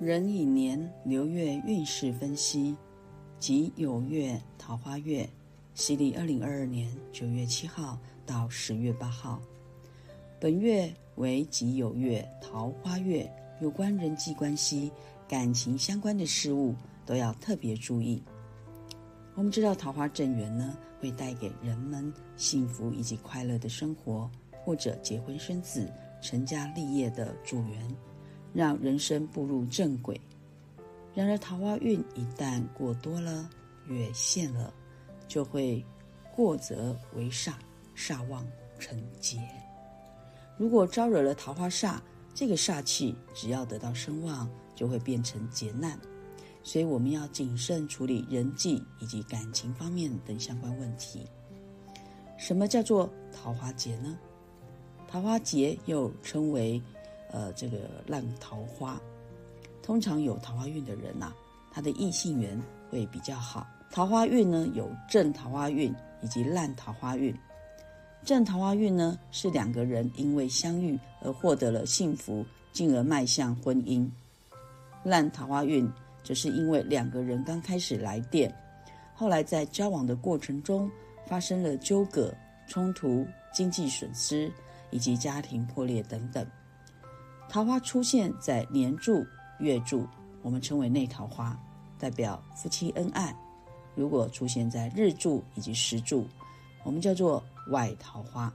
壬寅年流月运势分析，即酉月桃花月，西历二零二二年九月七号到十月八号。本月为己酉月桃花月，有关人际关系、感情相关的事物都要特别注意。我们知道桃花正缘呢，会带给人们幸福以及快乐的生活，或者结婚生子、成家立业的助缘。让人生步入正轨。然而，桃花运一旦过多了、越线了，就会过则为煞，煞旺成劫。如果招惹了桃花煞，这个煞气只要得到声望，就会变成劫难。所以，我们要谨慎处理人际以及感情方面等相关问题。什么叫做桃花劫呢？桃花劫又称为。呃，这个烂桃花，通常有桃花运的人呐，他的异性缘会比较好。桃花运呢，有正桃花运以及烂桃花运。正桃花运呢，是两个人因为相遇而获得了幸福，进而迈向婚姻。烂桃花运则是因为两个人刚开始来电，后来在交往的过程中发生了纠葛、冲突、经济损失以及家庭破裂等等。桃花出现在年柱、月柱，我们称为内桃花，代表夫妻恩爱；如果出现在日柱以及时柱，我们叫做外桃花。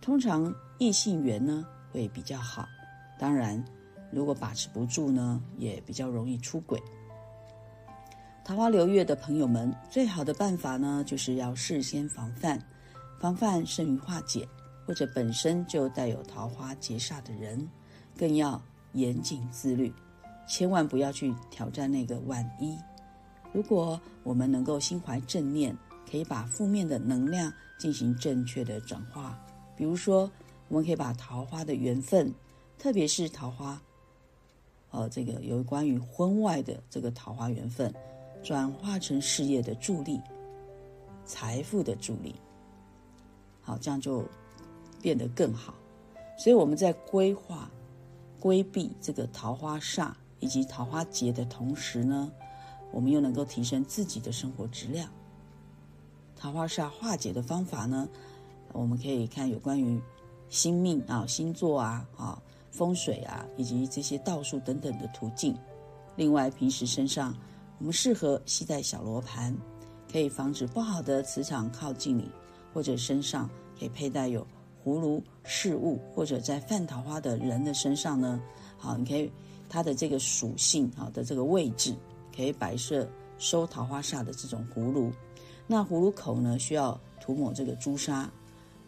通常异性缘呢会比较好，当然如果把持不住呢，也比较容易出轨。桃花流月的朋友们，最好的办法呢，就是要事先防范，防范胜于化解，或者本身就带有桃花劫煞的人。更要严谨自律，千万不要去挑战那个万一。如果我们能够心怀正念，可以把负面的能量进行正确的转化。比如说，我们可以把桃花的缘分，特别是桃花，呃，这个有关于婚外的这个桃花缘分，转化成事业的助力、财富的助力。好，这样就变得更好。所以我们在规划。规避这个桃花煞以及桃花劫的同时呢，我们又能够提升自己的生活质量。桃花煞化解的方法呢，我们可以看有关于星命啊、星座啊、啊风水啊，以及这些道术等等的途径。另外，平时身上我们适合携带小罗盘，可以防止不好的磁场靠近你，或者身上可以佩戴有。葫芦事物，或者在犯桃花的人的身上呢，好，你可以它的这个属性好的这个位置，可以摆设收桃花煞的这种葫芦。那葫芦口呢，需要涂抹这个朱砂；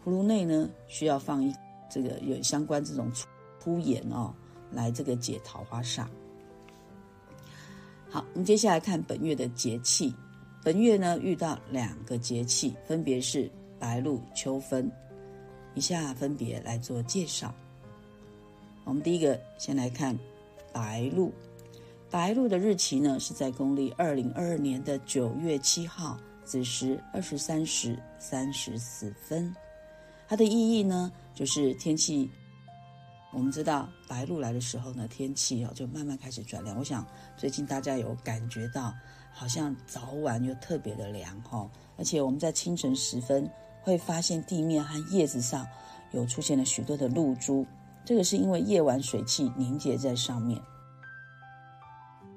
葫芦内呢，需要放一这个有相关这种粗盐哦，来这个解桃花煞。好，我们接下来看本月的节气。本月呢，遇到两个节气，分别是白露、秋分。以下分别来做介绍。我们第一个先来看白露，白露的日期呢是在公历二零二二年的九月七号子时二十三时三十四分。它的意义呢就是天气，我们知道白露来的时候呢，天气哦就慢慢开始转凉。我想最近大家有感觉到，好像早晚又特别的凉哈，而且我们在清晨时分。会发现地面和叶子上有出现了许多的露珠，这个是因为夜晚水汽凝结在上面。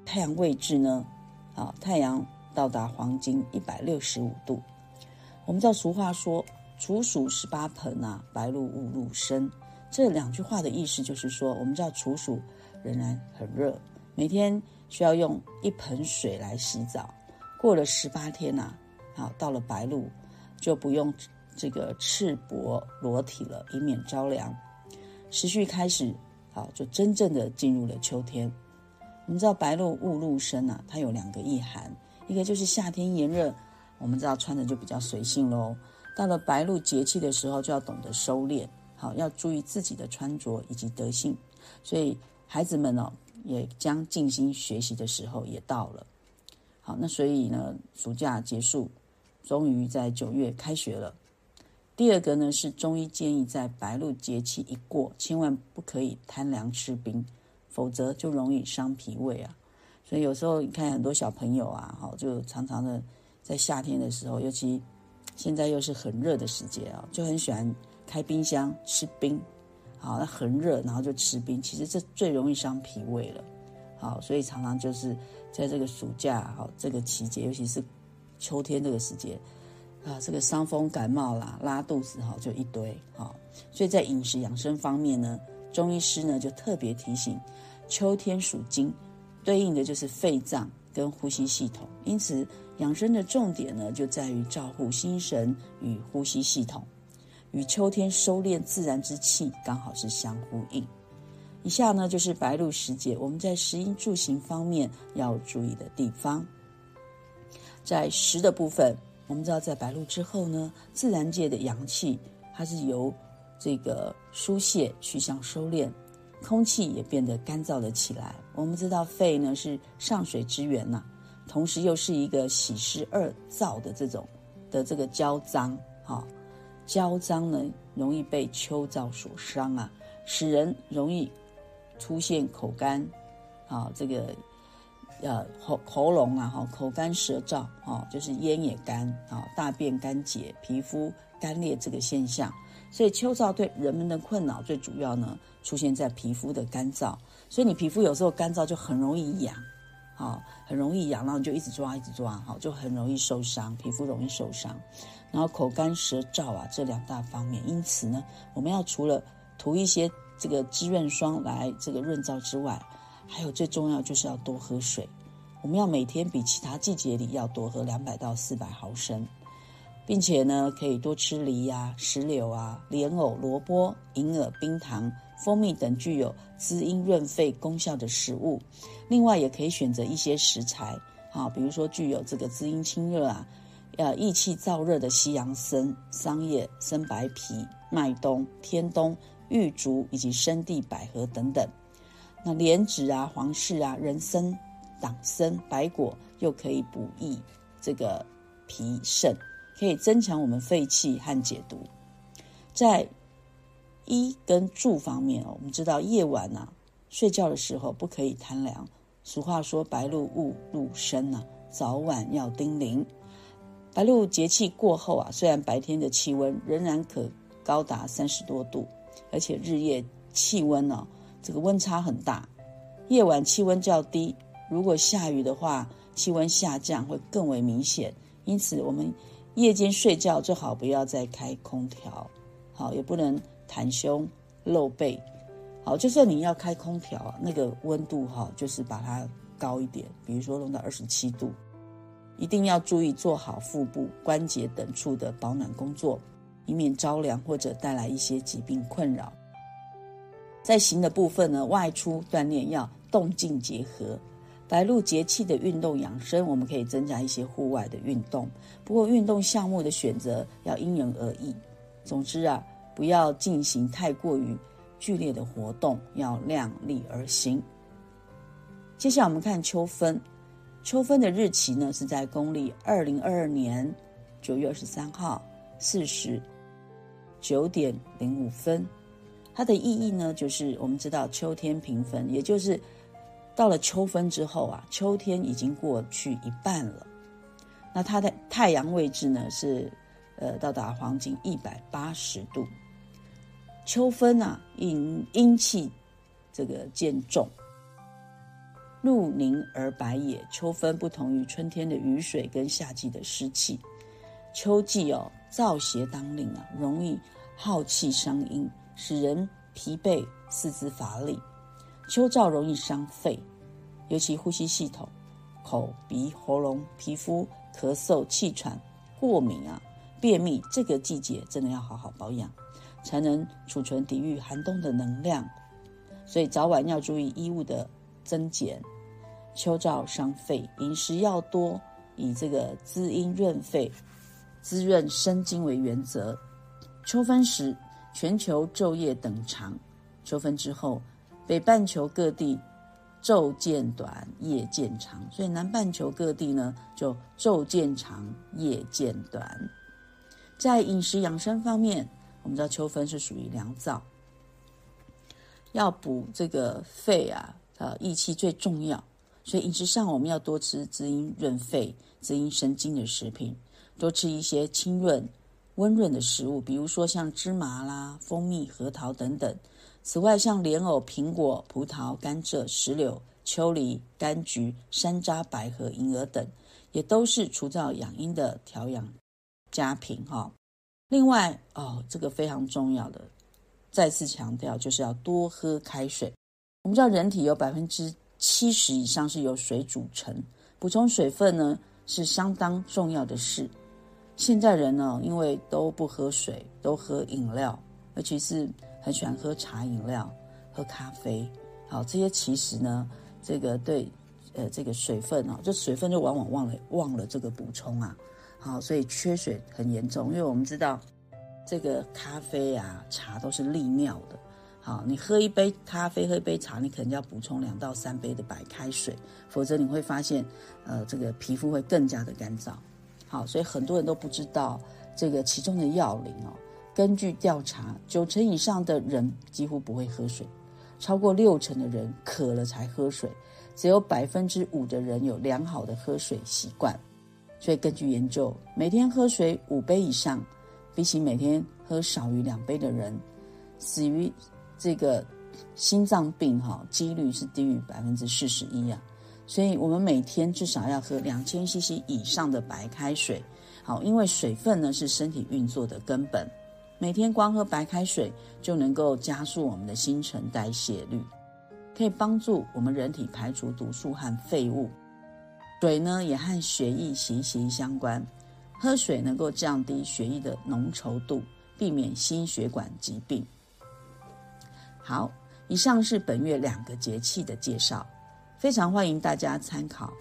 太阳位置呢？啊，太阳到达黄金一百六十五度。我们知道俗话说“处暑十八盆啊，白露五露生”，这两句话的意思就是说，我们知道处暑仍然很热，每天需要用一盆水来洗澡。过了十八天呐，好，到了白露就不用。这个赤膊裸体了，以免着凉。时序开始，好，就真正的进入了秋天。我们知道白露雾露生啊，它有两个意涵，一个就是夏天炎热，我们知道穿的就比较随性喽。到了白露节气的时候，就要懂得收敛，好，要注意自己的穿着以及德性。所以孩子们呢，也将静心学习的时候也到了。好，那所以呢，暑假结束，终于在九月开学了。第二个呢是中医建议，在白露节气一过，千万不可以贪凉吃冰，否则就容易伤脾胃啊。所以有时候你看很多小朋友啊，哈，就常常的在夏天的时候，尤其现在又是很热的时节啊，就很喜欢开冰箱吃冰，好，那很热，然后就吃冰，其实这最容易伤脾胃了，好，所以常常就是在这个暑假哈这个期节，尤其是秋天这个时节啊，这个伤风感冒啦、拉肚子哈就一堆哈，所以在饮食养生方面呢，中医师呢就特别提醒，秋天属金。对应的就是肺脏跟呼吸系统，因此养生的重点呢，就在于照护心神与呼吸系统，与秋天收敛自然之气刚好是相呼应。以下呢就是白露时节我们在食衣住行方面要注意的地方。在食的部分，我们知道在白露之后呢，自然界的阳气它是由这个疏泄去向收敛。空气也变得干燥了起来。我们知道肺呢是上水之源呐，同时又是一个喜湿二燥的这种的这个焦脏，哈，焦脏呢容易被秋燥所伤啊，使人容易出现口干，啊，这个呃喉喉咙啊哈口干舌燥啊，就是咽也干啊，大便干结，皮肤干裂这个现象。所以秋燥对人们的困扰最主要呢，出现在皮肤的干燥。所以你皮肤有时候干燥就很容易痒，好，很容易痒，然后你就一直抓，一直抓，好，就很容易受伤，皮肤容易受伤。然后口干舌燥啊，这两大方面。因此呢，我们要除了涂一些这个滋润霜来这个润燥之外，还有最重要就是要多喝水。我们要每天比其他季节里要多喝两百到四百毫升。并且呢，可以多吃梨呀、石榴啊、莲藕、萝卜、银耳、冰糖、蜂蜜等具有滋阴润肺功效的食物。另外，也可以选择一些食材，啊，比如说具有这个滋阴清热啊、呃益气燥热的西洋参、桑叶、生白皮、麦冬、天冬、玉竹以及生地、百合等等。那莲子啊、黄芪啊、人参、党参、白果又可以补益这个脾肾。可以增强我们肺气和解毒。在衣跟住方面哦，我们知道夜晚呐睡觉的时候不可以贪凉。俗话说“白露勿入身”呐，早晚要叮咛。白露节气过后啊，虽然白天的气温仍然可高达三十多度，而且日夜气温呢这个温差很大，夜晚气温较低。如果下雨的话，气温下降会更为明显。因此我们。夜间睡觉最好不要再开空调，好也不能袒胸露背，好就算你要开空调，那个温度哈就是把它高一点，比如说弄到二十七度，一定要注意做好腹部关节等处的保暖工作，以免着凉或者带来一些疾病困扰。在行的部分呢，外出锻炼要动静结合。白露节气的运动养生，我们可以增加一些户外的运动。不过，运动项目的选择要因人而异。总之啊，不要进行太过于剧烈的活动，要量力而行。接下来我们看秋分，秋分的日期呢是在公历二零二二年九月二十三号四时九点零五分。它的意义呢，就是我们知道秋天平分，也就是。到了秋分之后啊，秋天已经过去一半了。那它的太阳位置呢是，呃，到达黄金一百八十度。秋分啊，阴阴气这个渐重，露凝而白也。秋分不同于春天的雨水跟夏季的湿气。秋季哦，燥邪当令啊，容易耗气伤阴，使人疲惫、四肢乏力。秋燥容易伤肺，尤其呼吸系统、口鼻、喉咙、皮肤、咳嗽、气喘、过敏啊、便秘，这个季节真的要好好保养，才能储存抵御寒冬的能量。所以早晚要注意衣物的增减。秋燥伤肺，饮食要多，以这个滋阴润肺、滋润生津为原则。秋分时，全球昼夜等长；秋分之后。北半球各地昼渐短，夜渐长，所以南半球各地呢就昼渐长，夜渐短。在饮食养生方面，我们知道秋分是属于凉燥，要补这个肺啊，呃，益气最重要，所以饮食上我们要多吃滋阴润肺、滋阴神经的食品，多吃一些清润、温润的食物，比如说像芝麻啦、蜂蜜、核桃等等。此外，像莲藕、苹果、葡萄、甘蔗、石榴、秋梨、柑橘、山楂、百合、银耳等，也都是除燥养阴的调养佳品哈。另外哦，这个非常重要的，再次强调就是要多喝开水。我们知道人体有百分之七十以上是由水组成，补充水分呢是相当重要的事。现在人呢，因为都不喝水，都喝饮料，尤其是。很喜欢喝茶饮料、喝咖啡，好，这些其实呢，这个对，呃，这个水分哦，这水分就往往忘了忘了这个补充啊，好，所以缺水很严重。因为我们知道，这个咖啡啊、茶都是利尿的，好，你喝一杯咖啡、喝一杯茶，你可能要补充两到三杯的白开水，否则你会发现，呃，这个皮肤会更加的干燥。好，所以很多人都不知道这个其中的要领哦。根据调查，九成以上的人几乎不会喝水，超过六成的人渴了才喝水，只有百分之五的人有良好的喝水习惯。所以根据研究，每天喝水五杯以上，比起每天喝少于两杯的人，死于这个心脏病哈几率是低于百分之四十一啊。所以我们每天至少要喝两千 CC 以上的白开水，好，因为水分呢是身体运作的根本。每天光喝白开水就能够加速我们的新陈代谢率，可以帮助我们人体排除毒素和废物。水呢也和血液息息相关，喝水能够降低血液的浓稠度，避免心血管疾病。好，以上是本月两个节气的介绍，非常欢迎大家参考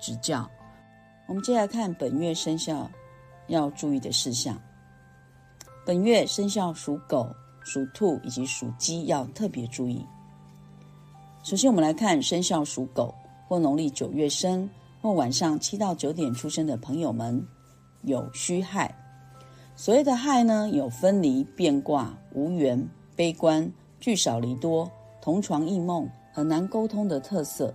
指教。我们接下来看本月生肖要注意的事项。本月生肖属狗、属兔以及属鸡要特别注意。首先，我们来看生肖属狗或农历九月生或晚上七到九点出生的朋友们，有虚害。所谓的害呢，有分离、变卦、无缘、悲观、聚少离多、同床异梦、很难沟通的特色。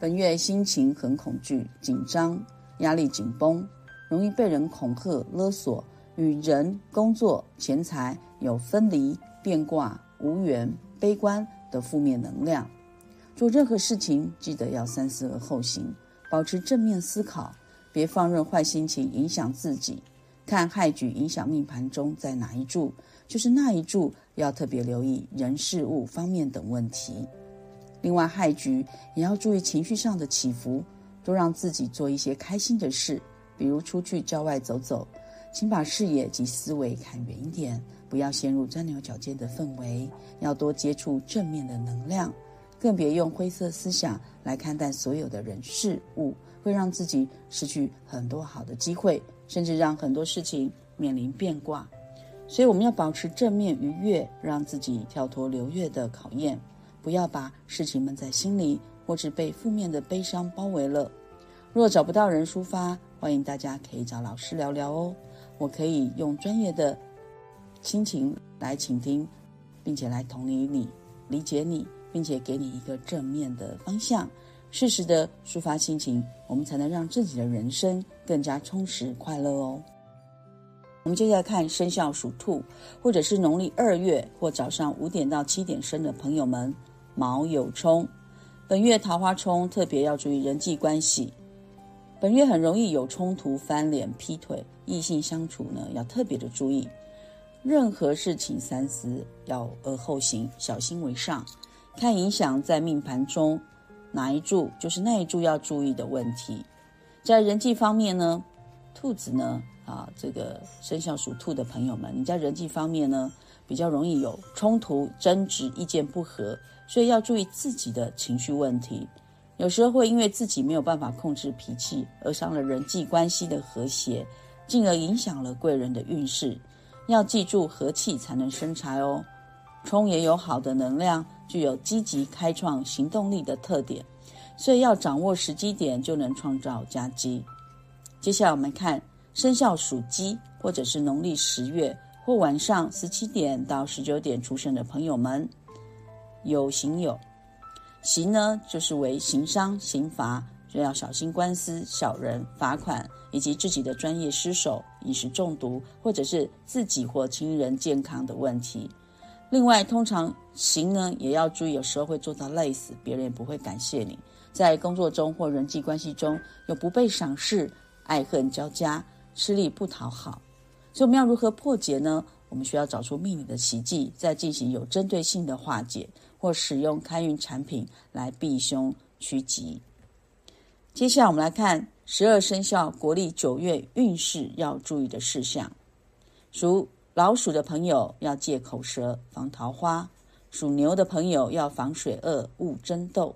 本月心情很恐惧、紧张、压力紧绷，容易被人恐吓、勒索。与人、工作、钱财有分离、变卦、无缘、悲观的负面能量。做任何事情，记得要三思而后行，保持正面思考，别放任坏心情影响自己。看害局影响命盘中在哪一柱，就是那一柱要特别留意人事物方面等问题。另外，害局也要注意情绪上的起伏，多让自己做一些开心的事，比如出去郊外走走。请把视野及思维看远一点，不要陷入钻牛角尖的氛围，要多接触正面的能量，更别用灰色思想来看待所有的人事物，会让自己失去很多好的机会，甚至让很多事情面临变卦。所以我们要保持正面愉悦，让自己跳脱流月的考验，不要把事情闷在心里，或是被负面的悲伤包围了。若找不到人抒发，欢迎大家可以找老师聊聊哦。我可以用专业的心情来倾听，并且来同理你、理解你，并且给你一个正面的方向，适时的抒发心情，我们才能让自己的人生更加充实快乐哦。我们接下来看生肖属兔，或者是农历二月或早上五点到七点生的朋友们，卯酉冲，本月桃花冲，特别要注意人际关系。本月很容易有冲突、翻脸、劈腿，异性相处呢要特别的注意。任何事情三思，要而后行，小心为上。看影响在命盘中哪一柱，就是那一柱要注意的问题。在人际方面呢，兔子呢啊，这个生肖属兔的朋友们，你在人际方面呢比较容易有冲突、争执、意见不合，所以要注意自己的情绪问题。有时候会因为自己没有办法控制脾气，而伤了人际关系的和谐，进而影响了贵人的运势。要记住，和气才能生财哦。冲也有好的能量，具有积极开创行动力的特点，所以要掌握时机点，就能创造佳机。接下来我们看生肖属鸡，或者是农历十月或晚上十七点到十九点出生的朋友们，有行有。刑呢，就是为刑伤、刑罚，就要小心官司、小人、罚款，以及自己的专业失手、饮食中毒，或者是自己或亲人健康的问题。另外，通常刑呢，也要注意，有时候会做到累死，别人也不会感谢你。在工作中或人际关系中有不被赏识、爱恨交加、吃力不讨好，所以我们要如何破解呢？我们需要找出命理的奇迹，再进行有针对性的化解，或使用开运产品来避凶趋吉。接下来我们来看十二生肖国历九月运势要注意的事项。属老鼠的朋友要戒口舌，防桃花；属牛的朋友要防水恶，勿争斗。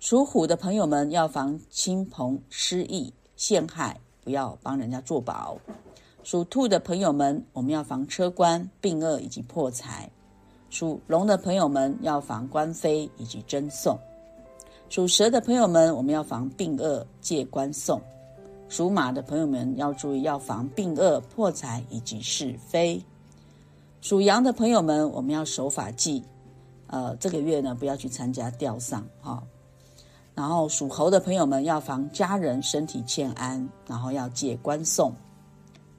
属虎的朋友们要防亲朋失意陷害，不要帮人家做保。属兔的朋友们，我们要防车官、病厄以及破财。属龙的朋友们要防官非以及争讼。属蛇的朋友们，我们要防病厄、借官送。属马的朋友们要注意，要防病厄、破财以及是非。属羊的朋友们，我们要守法纪。呃，这个月呢，不要去参加吊丧哈。然后属猴的朋友们要防家人身体欠安，然后要戒官送。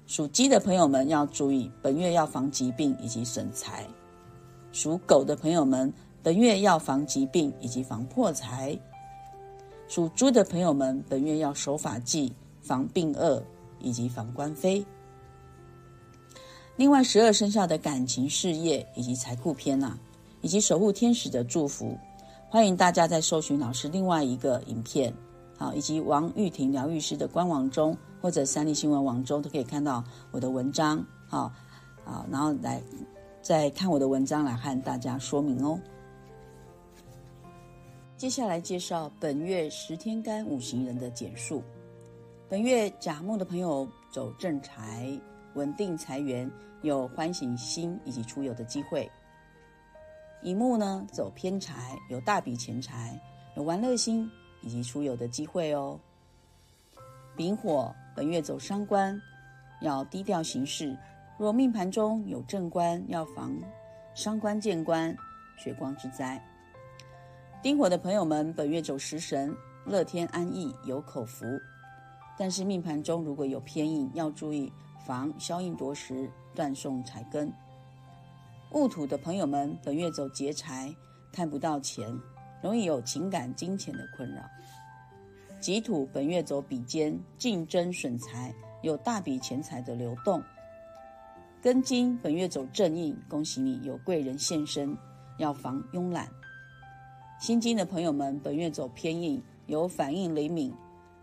属鸡的朋友们要注意，本月要防疾病以及损财。属狗的朋友们本月要防疾病以及防破财。属猪的朋友们本月要守法纪，防病厄以及防官非。另外，十二生肖的感情、事业以及财库篇呐，以及守护天使的祝福。欢迎大家在搜寻老师另外一个影片，好，以及王玉婷疗愈师的官网中，或者三立新闻网中，都可以看到我的文章，好，好，然后来再看我的文章来和大家说明哦。接下来介绍本月十天干五行人的简述。本月甲木的朋友走正财，稳定财源，有欢喜心以及出游的机会。乙木呢走偏财，有大笔钱财，有玩乐心以及出游的机会哦。丙火本月走伤官，要低调行事。若命盘中有正官，要防伤官见官、血光之灾。丁火的朋友们本月走食神，乐天安逸，有口福。但是命盘中如果有偏印，要注意防消印夺食、断送财根。戊土的朋友们，本月走劫财，看不到钱，容易有情感、金钱的困扰。己土本月走比肩，竞争损财，有大笔钱财的流动。庚金本月走正印，恭喜你有贵人现身，要防慵懒。辛金的朋友们，本月走偏印，有反应灵敏。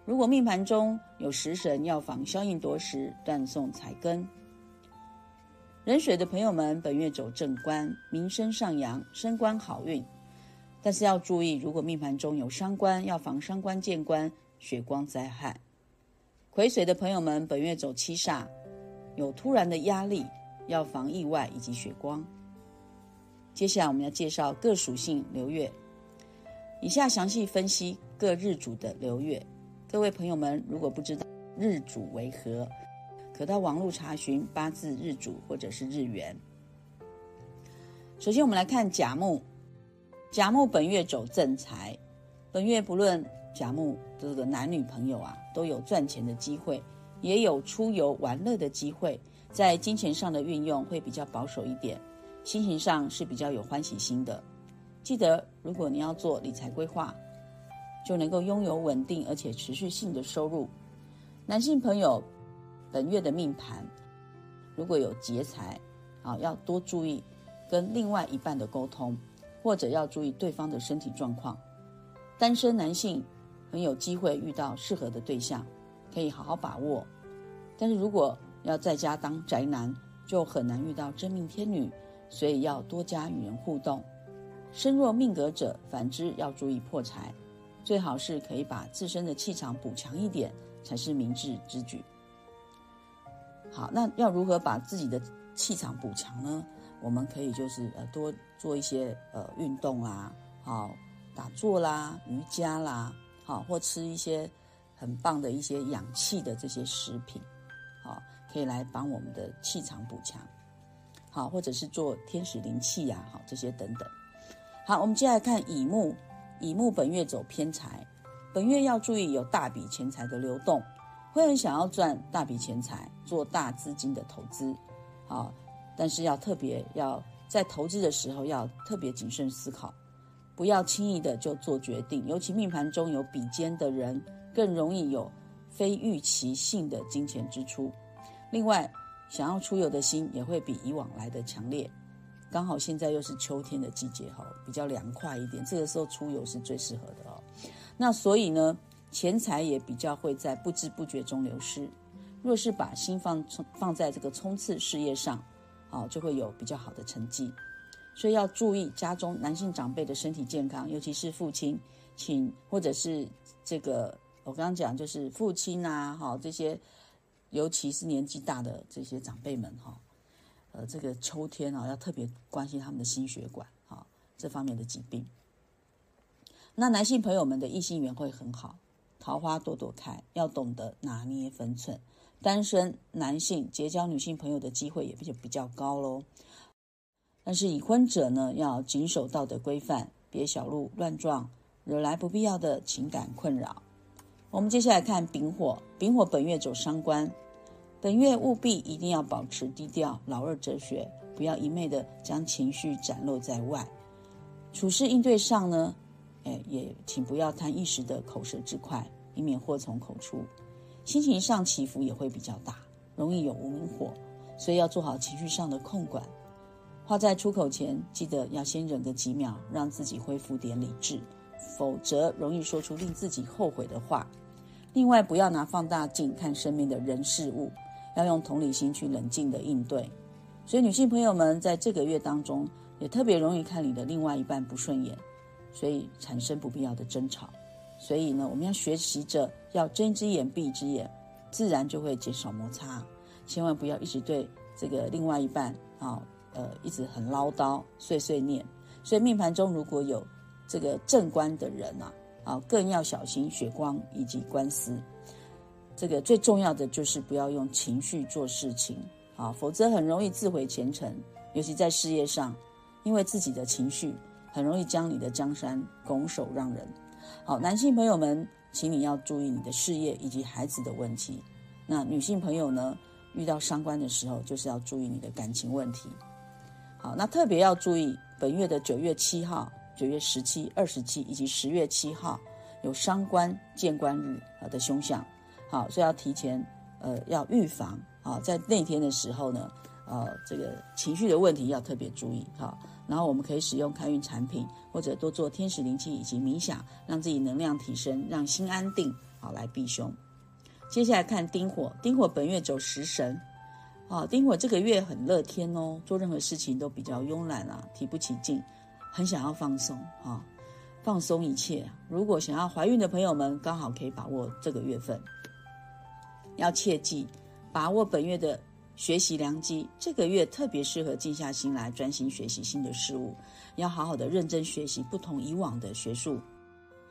如果命盘中有食神，要防消印夺食，断送财根。壬水的朋友们，本月走正官，名声上扬，升官好运。但是要注意，如果命盘中有伤官，要防伤官见官、血光灾害。癸水的朋友们，本月走七煞，有突然的压力，要防意外以及血光。接下来我们要介绍各属性流月，以下详细分析各日主的流月。各位朋友们，如果不知道日主为何？可到网络查询八字日主或者是日元。首先，我们来看甲木，甲木本月走正财，本月不论甲木这个男女朋友啊，都有赚钱的机会，也有出游玩乐的机会。在金钱上的运用会比较保守一点，心情上是比较有欢喜心的。记得，如果你要做理财规划，就能够拥有稳定而且持续性的收入。男性朋友。本月的命盘，如果有劫财，啊，要多注意跟另外一半的沟通，或者要注意对方的身体状况。单身男性很有机会遇到适合的对象，可以好好把握。但是如果要在家当宅男，就很难遇到真命天女，所以要多加与人互动。身弱命格者，反之要注意破财，最好是可以把自身的气场补强一点，才是明智之举。好，那要如何把自己的气场补强呢？我们可以就是呃多做一些呃运动啦，好打坐啦、瑜伽啦，好或吃一些很棒的一些养气的这些食品，好可以来帮我们的气场补强。好，或者是做天使灵气呀，好这些等等。好，我们接下来看乙木，乙木本月走偏财，本月要注意有大笔钱财的流动，会很想要赚大笔钱财，做大资金的投资。好，但是要特别要在投资的时候要特别谨慎思考，不要轻易的就做决定。尤其命盘中有比肩的人，更容易有非预期性的金钱支出。另外，想要出游的心也会比以往来的强烈。刚好现在又是秋天的季节，哈，比较凉快一点，这个时候出游是最适合的哦。那所以呢，钱财也比较会在不知不觉中流失。若是把心放放在这个冲刺事业上，哦，就会有比较好的成绩。所以要注意家中男性长辈的身体健康，尤其是父亲，请或者是这个我刚刚讲就是父亲啊，哈，这些尤其是年纪大的这些长辈们，哈。呃，这个秋天啊，要特别关心他们的心血管啊这方面的疾病。那男性朋友们的异性缘会很好，桃花朵朵开，要懂得拿捏分寸。单身男性结交女性朋友的机会也就比较高喽。但是已婚者呢，要谨守道德规范，别小鹿乱撞，惹来不必要的情感困扰。我们接下来看丙火，丙火本月走伤官。本月务必一定要保持低调，老二哲学，不要一昧的将情绪展露在外。处事应对上呢，哎，也请不要贪一时的口舌之快，以免祸从口出。心情上起伏也会比较大，容易有无名火，所以要做好情绪上的控管。话在出口前，记得要先忍个几秒，让自己恢复点理智，否则容易说出令自己后悔的话。另外，不要拿放大镜看身边的人事物。要用同理心去冷静的应对，所以女性朋友们在这个月当中也特别容易看你的另外一半不顺眼，所以产生不必要的争吵。所以呢，我们要学习着要睁一只眼闭一只眼，自然就会减少摩擦。千万不要一直对这个另外一半啊，呃，一直很唠叨、碎碎念。所以命盘中如果有这个正官的人啊，啊，更要小心血光以及官司。这个最重要的就是不要用情绪做事情啊，否则很容易自毁前程。尤其在事业上，因为自己的情绪很容易将你的江山拱手让人。好，男性朋友们，请你要注意你的事业以及孩子的问题。那女性朋友呢，遇到伤官的时候，就是要注意你的感情问题。好，那特别要注意本月的九月七号、九月十七、二十七以及十月七号有伤官见官日啊的凶相。好，所以要提前，呃，要预防。好，在那天的时候呢，呃，这个情绪的问题要特别注意。好，然后我们可以使用开运产品，或者多做天使灵气以及冥想，让自己能量提升，让心安定。好，来避凶。接下来看丁火，丁火本月走食神。好，丁火这个月很乐天哦，做任何事情都比较慵懒啊，提不起劲，很想要放松。哈，放松一切。如果想要怀孕的朋友们，刚好可以把握这个月份。要切记，把握本月的学习良机。这个月特别适合静下心来专心学习新的事物，要好好的认真学习不同以往的学术，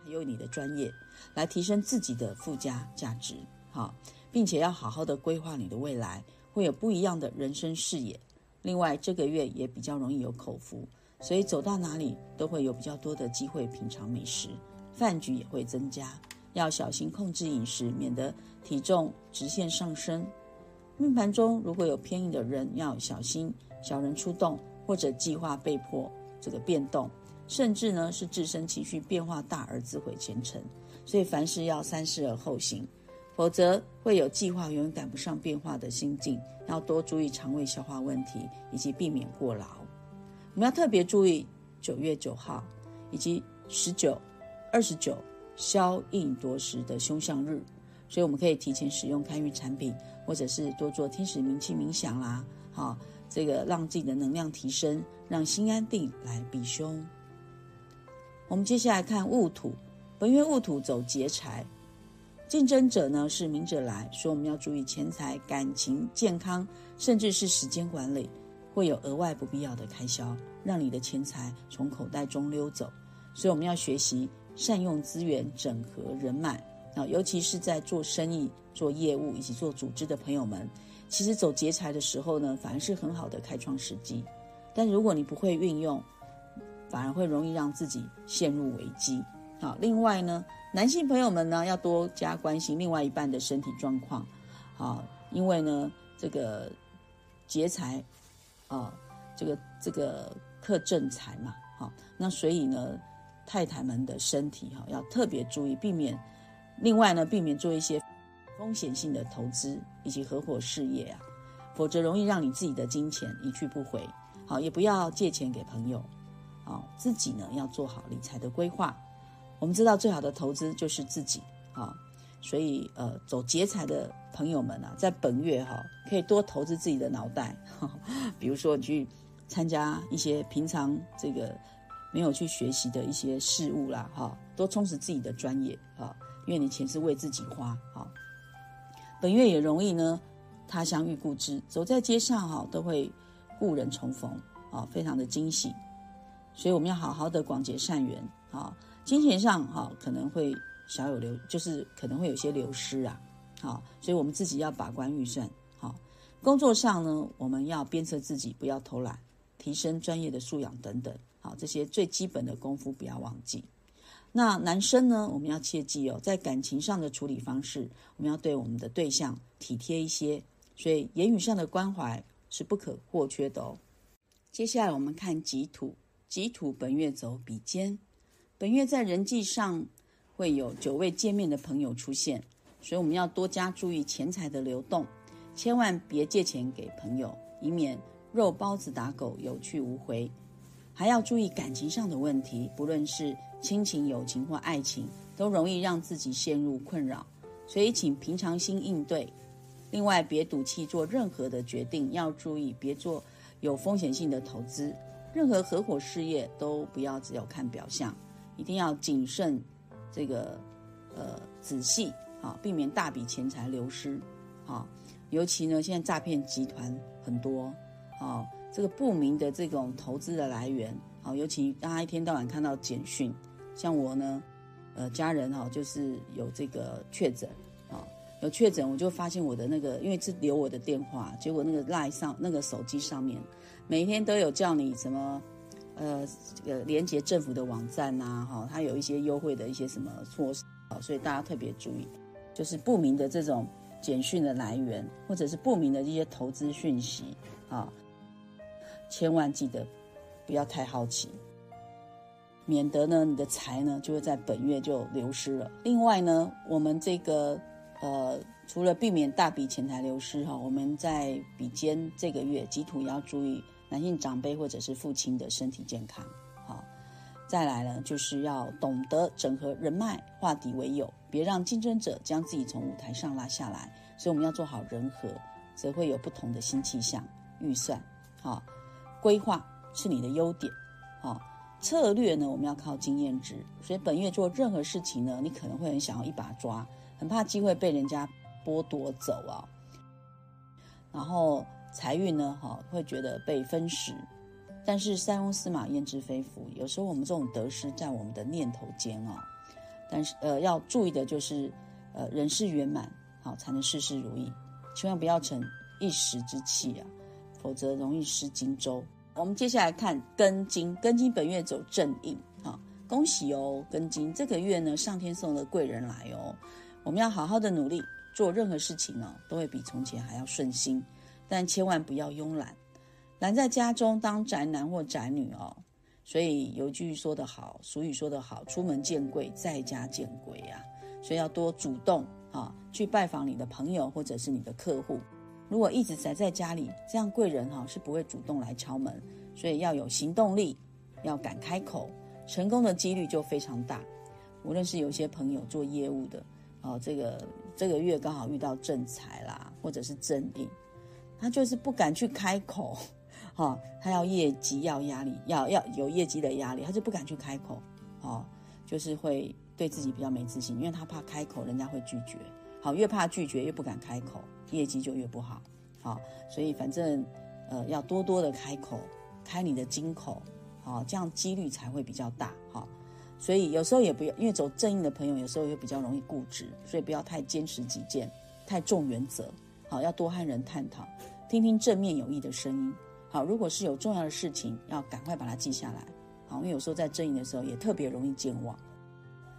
还有你的专业，来提升自己的附加价值。好，并且要好好的规划你的未来，会有不一样的人生视野。另外，这个月也比较容易有口福，所以走到哪里都会有比较多的机会品尝美食，饭局也会增加。要小心控制饮食，免得体重直线上升。命盘中如果有偏硬的人，要小心小人出动，或者计划被迫这个变动，甚至呢是自身情绪变化大而自毁前程。所以凡事要三思而后行，否则会有计划永远赶不上变化的心境。要多注意肠胃消化问题，以及避免过劳。我们要特别注意九月九号以及十九、二十九。消印夺食的凶相日，所以我们可以提前使用开运产品，或者是多做天使冥气冥想啦，好，这个让自己的能量提升，让心安定来避凶。我们接下来看戊土，本月戊土走劫财，竞争者呢是明者来，所以我们要注意钱财、感情、健康，甚至是时间管理，会有额外不必要的开销，让你的钱财从口袋中溜走，所以我们要学习。善用资源，整合人脉啊，尤其是在做生意、做业务以及做组织的朋友们，其实走劫财的时候呢，反而是很好的开创时机。但如果你不会运用，反而会容易让自己陷入危机。好，另外呢，男性朋友们呢要多加关心另外一半的身体状况。好，因为呢，这个劫财啊，这个这个克正财嘛。好，那所以呢，太太们的身体哈要特别注意，避免。另外呢，避免做一些风险性的投资以及合伙事业啊，否则容易让你自己的金钱一去不回。好，也不要借钱给朋友。好，自己呢要做好理财的规划。我们知道最好的投资就是自己。好，所以呃，走劫财的朋友们啊，在本月哈可以多投资自己的脑袋。比如说你去参加一些平常这个没有去学习的一些事物啦，哈，多充实自己的专业啊。因为你钱是为自己花，好，本月也容易呢，他乡遇故知，走在街上哈，都会故人重逢，啊，非常的惊喜，所以我们要好好的广结善缘，啊，金钱上哈可能会小有流，就是可能会有些流失啊，好，所以我们自己要把关预算，好，工作上呢，我们要鞭策自己不要偷懒，提升专业的素养等等，好，这些最基本的功夫不要忘记。那男生呢？我们要切记哦，在感情上的处理方式，我们要对我们的对象体贴一些，所以言语上的关怀是不可或缺的哦。接下来我们看己土，己土本月走比肩，本月在人际上会有久未见面的朋友出现，所以我们要多加注意钱财的流动，千万别借钱给朋友，以免肉包子打狗，有去无回。还要注意感情上的问题，不论是。亲情、友情或爱情都容易让自己陷入困扰，所以请平常心应对。另外，别赌气做任何的决定，要注意别做有风险性的投资。任何合伙事业都不要只有看表象，一定要谨慎，这个呃仔细啊，避免大笔钱财流失啊。尤其呢，现在诈骗集团很多啊，这个不明的这种投资的来源啊，尤其大家一天到晚看到简讯。像我呢，呃，家人哈，就是有这个确诊，啊，有确诊，我就发现我的那个，因为是留我的电话，结果那个赖上那个手机上面，每天都有叫你什么，呃，这个连接政府的网站呐，哈，它有一些优惠的一些什么措施，啊，所以大家特别注意，就是不明的这种简讯的来源，或者是不明的一些投资讯息，啊，千万记得不要太好奇。免得呢，你的财呢就会在本月就流失了。另外呢，我们这个呃，除了避免大笔钱财流失哈，我们在比肩这个月，吉土也要注意男性长辈或者是父亲的身体健康。好，再来呢，就是要懂得整合人脉，化敌为友，别让竞争者将自己从舞台上拉下来。所以我们要做好人和，则会有不同的新气象。预算，好，规划是你的优点，好。策略呢，我们要靠经验值，所以本月做任何事情呢，你可能会很想要一把抓，很怕机会被人家剥夺走啊。然后财运呢，哈，会觉得被分食。但是塞翁失马焉知非福，有时候我们这种得失在我们的念头间啊。但是呃，要注意的就是，呃，人事圆满，好才能事事如意，千万不要成一时之气啊，否则容易失荆州。我们接下来看庚金，庚金本月走正印，好，恭喜哦，庚金这个月呢，上天送了贵人来哦，我们要好好的努力，做任何事情呢，都会比从前还要顺心，但千万不要慵懒，懒在家中当宅男或宅女哦。所以有句说得好，俗语说得好，出门见贵，在家见鬼啊，所以要多主动啊，去拜访你的朋友或者是你的客户。如果一直宅在家里，这样贵人哈是不会主动来敲门，所以要有行动力，要敢开口，成功的几率就非常大。无论是有些朋友做业务的，哦，这个这个月刚好遇到正财啦，或者是正印，他就是不敢去开口，哈，他要业绩要压力，要要有业绩的压力，他就不敢去开口，哦，就是会对自己比较没自信，因为他怕开口人家会拒绝，好，越怕拒绝越不敢开口。业绩就越不好，好，所以反正，呃，要多多的开口，开你的金口，好，这样几率才会比较大，好，所以有时候也不要，因为走正印的朋友有时候也比较容易固执，所以不要太坚持己见，太重原则，好，要多和人探讨，听听正面有益的声音，好，如果是有重要的事情，要赶快把它记下来，好，因为有时候在正营的时候也特别容易健忘，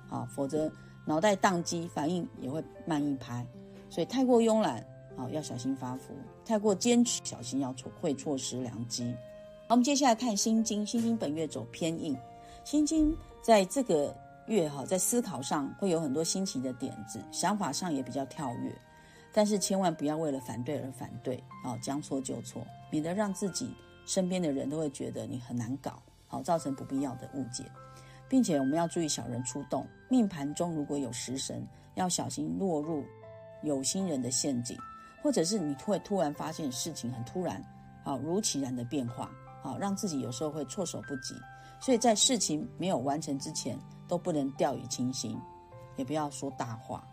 好，否则脑袋宕机，反应也会慢一拍。所以太过慵懒，好要小心发福；太过坚持，小心要错会错失良机。好，我们接下来看心经，心经本月走偏硬，心经在这个月哈，在思考上会有很多新奇的点子，想法上也比较跳跃。但是千万不要为了反对而反对，哦，将错就错，免得让自己身边的人都会觉得你很难搞，好造成不必要的误解，并且我们要注意小人出动，命盘中如果有食神，要小心落入有心人的陷阱，或者是你会突然发现事情很突然，好如其然的变化，好让自己有时候会措手不及，所以在事情没有完成之前都不能掉以轻心，也不要说大话，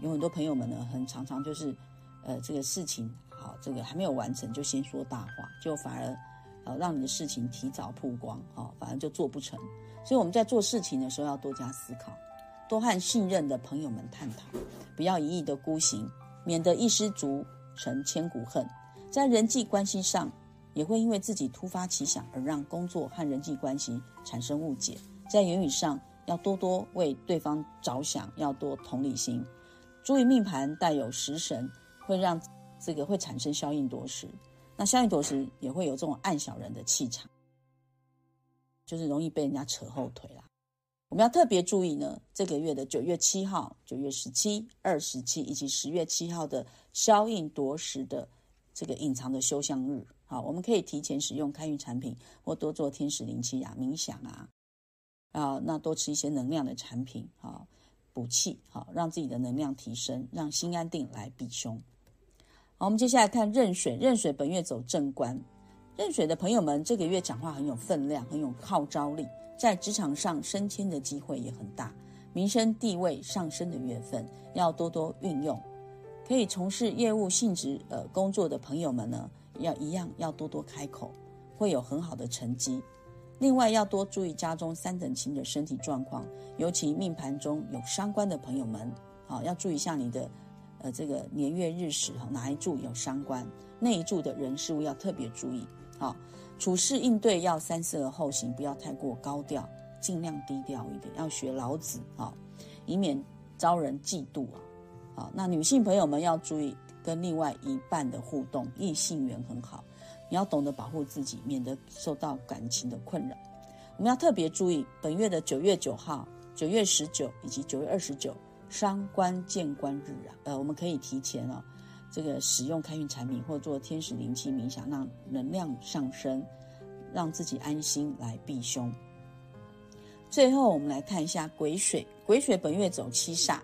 有很多朋友们呢，很常常就是，呃，这个事情好，这个还没有完成就先说大话，就反而，呃，让你的事情提早曝光，啊，反而就做不成。所以我们在做事情的时候要多加思考，多和信任的朋友们探讨，不要一意的孤行，免得一失足成千古恨。在人际关系上，也会因为自己突发奇想而让工作和人际关系产生误解。在言语上要多多为对方着想，要多同理心。注意命盘带有食神，会让这个会产生消应夺食。那消应夺食也会有这种暗小人的气场，就是容易被人家扯后腿啦。我们要特别注意呢，这个月的九月七号、九月十七、二十七以及十月七号的消应夺食的这个隐藏的休相日。好，我们可以提前使用开运产品，或多做天使灵气啊、冥想啊，啊，那多吃一些能量的产品啊。补气，好，让自己的能量提升，让心安定来避凶。好，我们接下来看壬水，壬水本月走正官，壬水的朋友们这个月讲话很有分量，很有号召力，在职场上升迁的机会也很大，民生地位上升的月份要多多运用。可以从事业务性质呃工作的朋友们呢，要一样要多多开口，会有很好的成绩。另外要多注意家中三等亲的身体状况，尤其命盘中有伤官的朋友们，好要注意一下你的，呃这个年月日时哈哪一柱有伤官，那一柱的人事物要特别注意，好处事应对要三思而后行，不要太过高调，尽量低调一点，要学老子啊，以免招人嫉妒啊，好那女性朋友们要注意跟另外一半的互动，异性缘很好。你要懂得保护自己，免得受到感情的困扰。我们要特别注意本月的九月九号、九月十九以及九月二十九伤官见官日啊，呃，我们可以提前哦，这个使用开运产品或做天使灵气冥想，让能量上升，让自己安心来避凶。最后，我们来看一下癸水，癸水本月走七煞，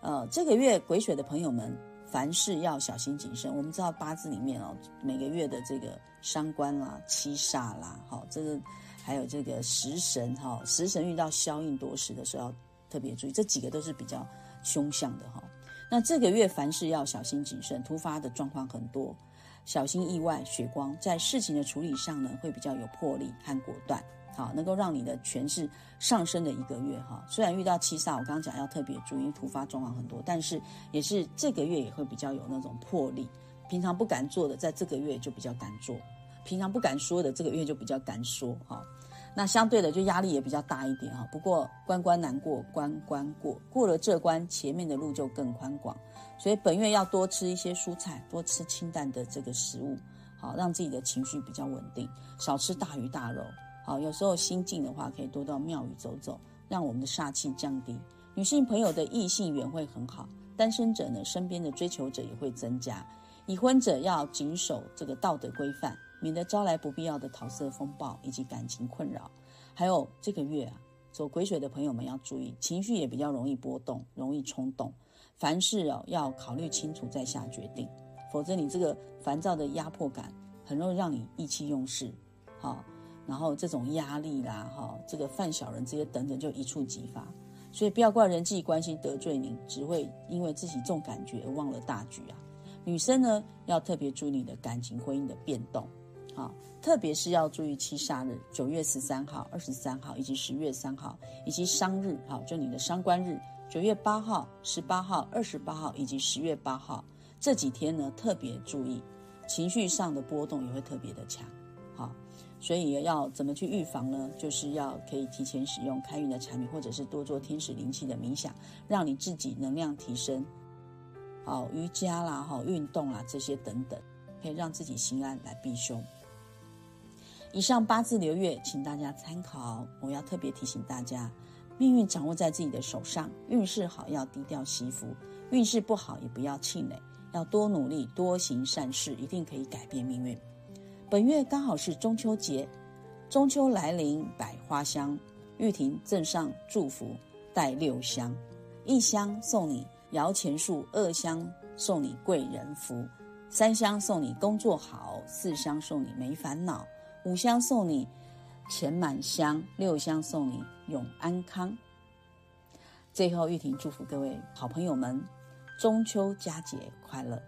呃，这个月癸水的朋友们。凡事要小心谨慎。我们知道八字里面哦，每个月的这个伤官啦、七煞啦，好，这个还有这个食神哈，食神遇到消印夺食的时候要特别注意，这几个都是比较凶相的哈。那这个月凡事要小心谨慎，突发的状况很多，小心意外血光，在事情的处理上呢，会比较有魄力和果断。啊，能够让你的权势上升的一个月哈。虽然遇到七煞，我刚刚讲要特别注意突发状况很多，但是也是这个月也会比较有那种魄力。平常不敢做的，在这个月就比较敢做；平常不敢说的，这个月就比较敢说哈。那相对的，就压力也比较大一点哈。不过关关难过关关过，过了这关，前面的路就更宽广。所以本月要多吃一些蔬菜，多吃清淡的这个食物，好让自己的情绪比较稳定，少吃大鱼大肉。好，有时候心静的话，可以多到庙宇走走，让我们的煞气降低。女性朋友的异性缘会很好，单身者呢，身边的追求者也会增加。已婚者要谨守这个道德规范，免得招来不必要的桃色风暴以及感情困扰。还有这个月啊，走癸水的朋友们要注意，情绪也比较容易波动，容易冲动。凡事哦要考虑清楚再下决定，否则你这个烦躁的压迫感，很容易让你意气用事。好。然后这种压力啦，哈，这个犯小人这些等等就一触即发，所以不要怪人际关系得罪你，只会因为自己重感觉而忘了大局啊。女生呢要特别注意你的感情婚姻的变动，啊，特别是要注意七煞日，九月十三号、二十三号以及十月三号，以及伤日，好，就你的伤官日，九月八号、十八号、二十八号以及十月八号。这几天呢，特别注意情绪上的波动也会特别的强，所以要怎么去预防呢？就是要可以提前使用开运的产品，或者是多做天使灵气的冥想，让你自己能量提升。好，瑜伽啦，好，运动啦，这些等等，可以让自己心安来避凶。以上八字流月，请大家参考。我要特别提醒大家，命运掌握在自己的手上，运势好要低调惜福，运势不好也不要气馁，要多努力，多行善事，一定可以改变命运。本月刚好是中秋节，中秋来临，百花香，玉婷赠上祝福，带六香，一香送你摇钱树，二香送你贵人福，三香送你工作好，四香送你没烦恼，五香送你钱满箱，六香送你永安康。最后，玉婷祝福各位好朋友们，中秋佳节快乐。